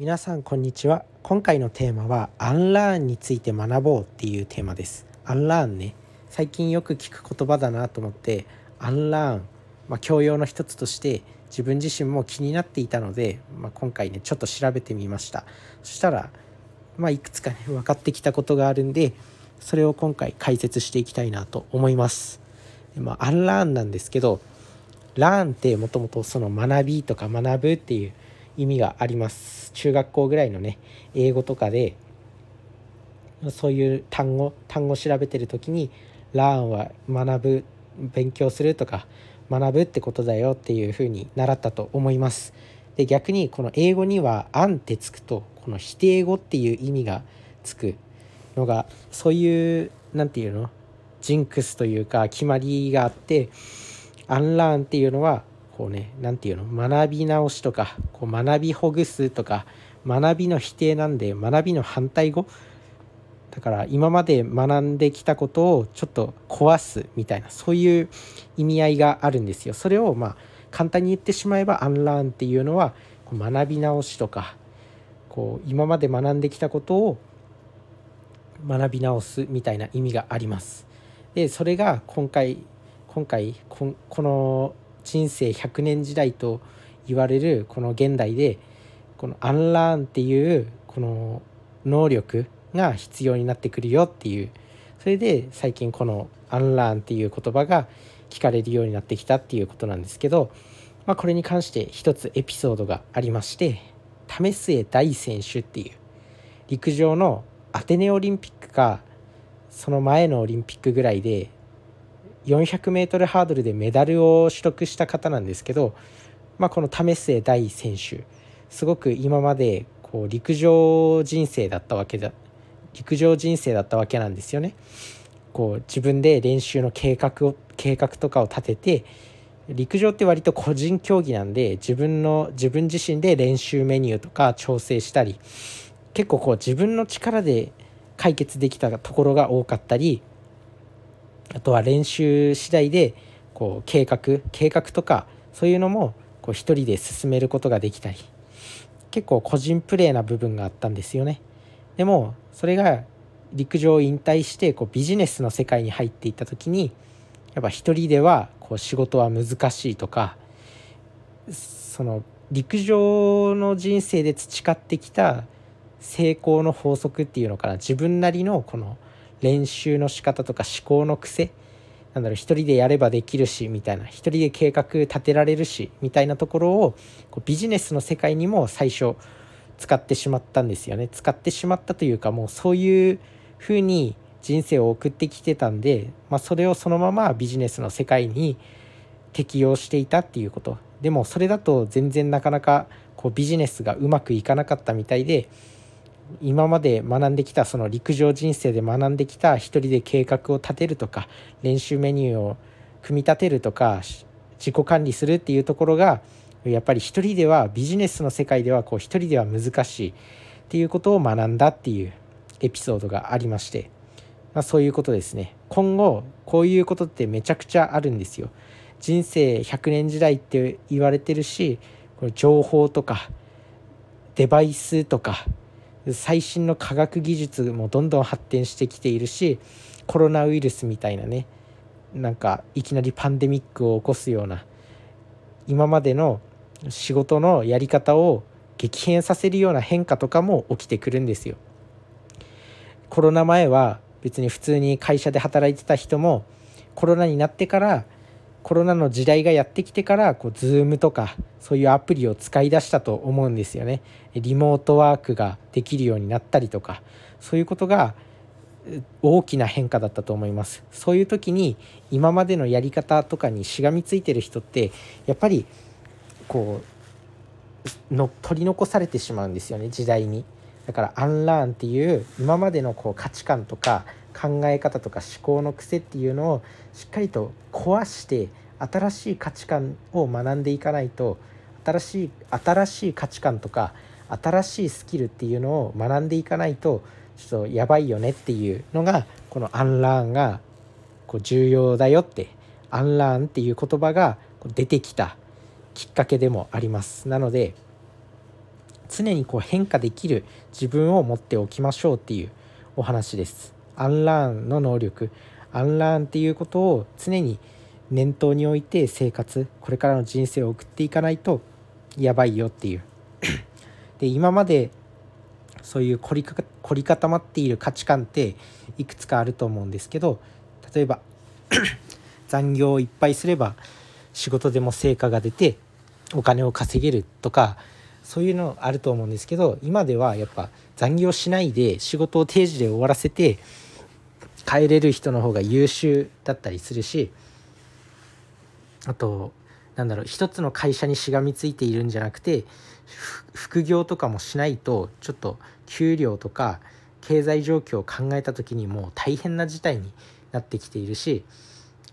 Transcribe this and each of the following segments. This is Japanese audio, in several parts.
皆さんこんにちは。今回のテーマはアンラーンについて学ぼうっていうテーマです。アンラーンね。最近よく聞く言葉だなと思ってアンラーン。まあ、教養の一つとして自分自身も気になっていたので、まあ、今回ねちょっと調べてみました。そしたら、まあ、いくつかね分かってきたことがあるんでそれを今回解説していきたいなと思います。まあ、アンラーンなんですけどラーンってもともとその学びとか学ぶっていう意味があります中学校ぐらいのね英語とかでそういう単語単語調べてる時にラーンは学ぶ勉強するとか学ぶってことだよっていうふうに習ったと思います。で逆にこの英語には「アン」ってつくとこの否定語っていう意味がつくのがそういう何て言うのジンクスというか決まりがあってアンラーンっていうのはこうね何て言うの？学び直しとかこう学びほぐすとか学びの否定なんで学びの反対語？だから今まで学んできたことをちょっと壊すみたいなそういう意味合いがあるんですよ。それをまあ簡単に言ってしまえばアンラーンっていうのはこう学び直しとかこう今まで学んできたことを学び直すみたいな意味があります。でそれが今回今回この人生100年時代と言われるこの現代でこのアンラーンっていうこの能力が必要になってくるよっていう。それで最近このアンラーンっていう言葉が聞かれるようになってきたっていうことなんですけど、まあ、これに関して一つエピソードがありまして為末大選手っていう陸上のアテネオリンピックかその前のオリンピックぐらいで 400m ハードルでメダルを取得した方なんですけど、まあ、この為末大選手すごく今までこう陸上人生だったわけだ陸上人生だったわけなんですよね。こう自分で練習の計画を計画とかを立てて陸上って割と個人競技なんで自分の自分自身で練習メニューとか調整したり結構こう自分の力で解決できたところが多かったりあとは練習次第でこう計画計画とかそういうのもこう一人で進めることができたり結構個人プレーな部分があったんですよね。でもそれが陸上を引退してこうビジネスの世界に入っていった時にやっぱ一人ではこう仕事は難しいとかその陸上の人生で培ってきた成功の法則っていうのかな自分なりのこの練習の仕方とか思考の癖なんだろう一人でやればできるしみたいな一人で計画立てられるしみたいなところをこうビジネスの世界にも最初使ってしまったんですよね。使ってしまったというかもうそういう風に人生を送ってきてたんで、まあ、それをそのままビジネスの世界に適用していたっていうこと。でもそれだと全然なかなかこうビジネスがうまくいかなかったみたいで今まで学んできたその陸上人生で学んできた一人で計画を立てるとか練習メニューを組み立てるとか自己管理するっていうところがやっぱり一人ではビジネスの世界ではこう一人では難しいっていうことを学んだっていうエピソードがありまして、まあ、そういうことですね。今後こういうことってめちゃくちゃあるんですよ。人生100年時代って言われてるしこれ情報とかデバイスとか最新の科学技術もどんどん発展してきているしコロナウイルスみたいなねなんかいきなりパンデミックを起こすような今までの仕事のやり方を激変させるような変化とかも起きてくるんですよ。コロナ前は別に普通に会社で働いてた人もコロナになってからコロナの時代がやってきてからこう Zoom とかそういうアプリを使い出したと思うんですよね。リモートワークができるようになったりとかそういうことが大きな変化だったと思います。そういう時に今までのやり方とかにしがみついてる人ってやっぱりこうの取り残されてしまうんですよね時代に。だからアンラーンっていう今までのこう価値観とか考え方とか思考の癖っていうのをしっかりと壊して新しい価値観を学んでいかないと新しい新しい価値観とか新しいスキルっていうのを学んでいかないとちょっとやばいよねっていうのがこのアンラーンがこう重要だよってアンラーンっていう言葉が出てきたきっかけでもあります。なので常にこう変化できる自分を持っておきましょうっていうお話です。アンラーンの能力。アンラーンっていうことを常に念頭に置いて生活。これからの人生を送っていかないとやばいよっていう。で今までそういう凝り凝り固まっている価値観っていくつかあると思うんですけど例えば 残業をいっぱいすれば仕事でも成果が出てお金を稼げるとかそういうのあると思うんですけど今ではやっぱ残業しないで仕事を定時で終わらせて帰れる人の方が優秀だったりするしあとなんだろう一つの会社にしがみついているんじゃなくて副業とかもしないとちょっと給料とか経済状況を考えた時にもう大変な事態になってきているし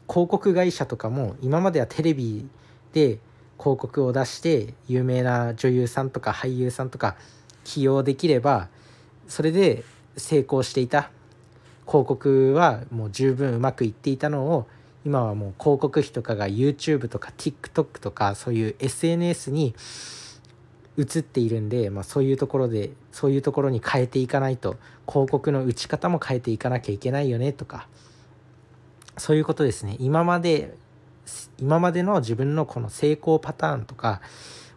広告会社とかも今まではテレビで広告を出して有名な女優さんとか俳優さんとか起用できればそれで成功していた。広告はもう十分うまくいっていたのを今はもう広告費とかが YouTube とか TikTok とかそういう SNS に移っているんで、まあ、そういうところでそういうところに変えていかないと広告の打ち方も変えていかなきゃいけないよねとか。そういうことですね。今まで今までの自分のこの成功パターンとか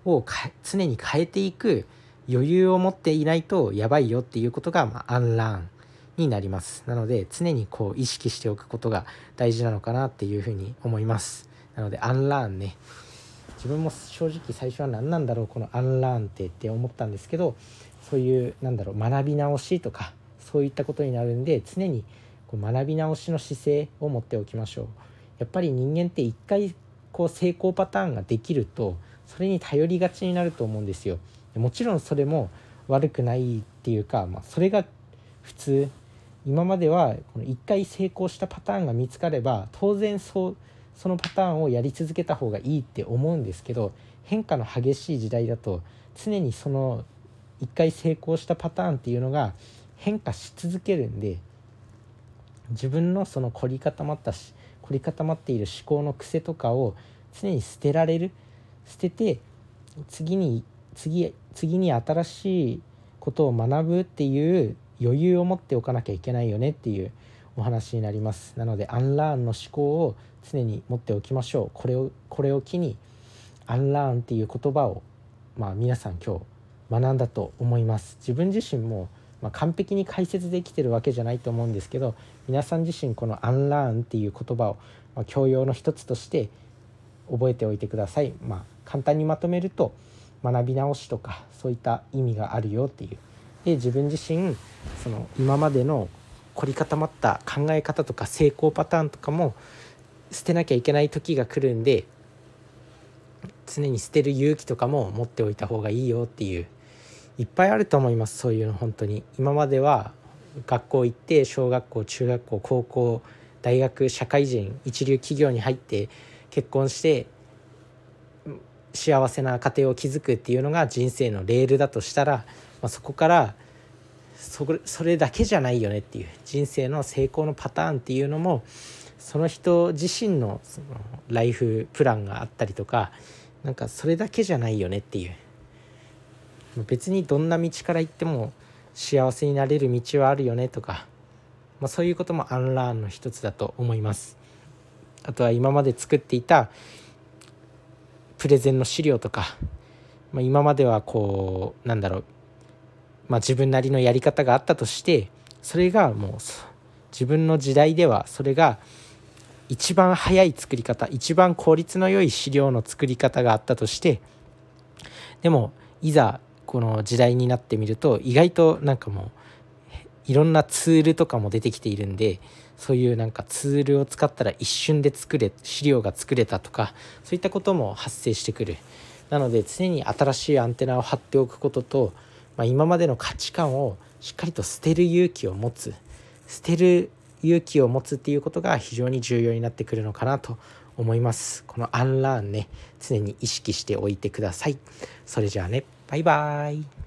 を常に変えていく余裕を持っていないとやばいよっていうことが、まあ、アンラーンになります。なので常にこう意識しておくことが大事なのかなっていうふうに思います。なのでアンラーンね。自分も正直最初は何なんだろうこのアンラーンってって思ったんですけどそういうなんだろう学び直しとかそういったことになるんで常にこう学び直しの姿勢を持っておきましょう。やっぱり人間って一回こう成功パターンができるとそれに頼りがちになると思うんですよ。もちろんそれも悪くないっていうか、まあ、それが普通。今まではこの1回成功したパターンが見つかれば当然そうそのパターンをやり続けた方がいいって思うんですけど変化の激しい時代だと常にその1回成功したパターンっていうのが変化し続けるんで自分のその凝り固まったし凝り固まっている思考の癖とかを常に捨てられる捨てて次に次次に新しいことを学ぶっていう余裕を持っておかなきゃいけないよねっていうお話になります。なのでアンラーンの思考を常に持っておきましょう。これをこれを機にアンラーンっていう言葉をまあ皆さん今日学んだと思います。自分自身もまあ、完璧に解説できてるわけじゃないと思うんですけど皆さん自身このアンラーンっていう言葉を、まあ、教養の一つとして覚えておいてください。まあ、簡単にまとめると学び直しとかそういった意味があるよっていう。で自分自身その今までの凝り固まった考え方とか成功パターンとかも捨てなきゃいけない時が来るんで常に捨てる勇気とかも持っておいた方がいいよっていういっぱいあると思いますそういうの本当に。今までは学校行って小学校中学校高校大学社会人一流企業に入って結婚して幸せな家庭を築くっていうのが人生のレールだとしたら、まあ、そこからそそれだけじゃないよねっていう人生の成功のパターンっていうのもその人自身のそのライフプランがあったりとかなんかそれだけじゃないよねっていう別にどんな道から行っても幸せになれる道はあるよねとか、まあ、そういうこともアンラーンの一つだと思います。あとは今まで作っていたプレゼンの資料とか、まあ、今まではこうなんだろう、まあ、自分なりのやり方があったとしてそれがもう自分の時代ではそれが一番早い作り方一番効率の良い資料の作り方があったとしてでもいざこの時代になってみると意外となんかもういろんなツールとかも出てきているんでそういうなんかツールを使ったら一瞬で作れ資料が作れたとかそういったことも発生してくる。なので常に新しいアンテナを張っておくことと、まあ、今までの価値観をしっかりと捨てる勇気を持つ捨てる勇気を持つっていうことが非常に重要になってくるのかなと思います。このアンラーンね常に意識しておいてください。それじゃあね。バイバイ。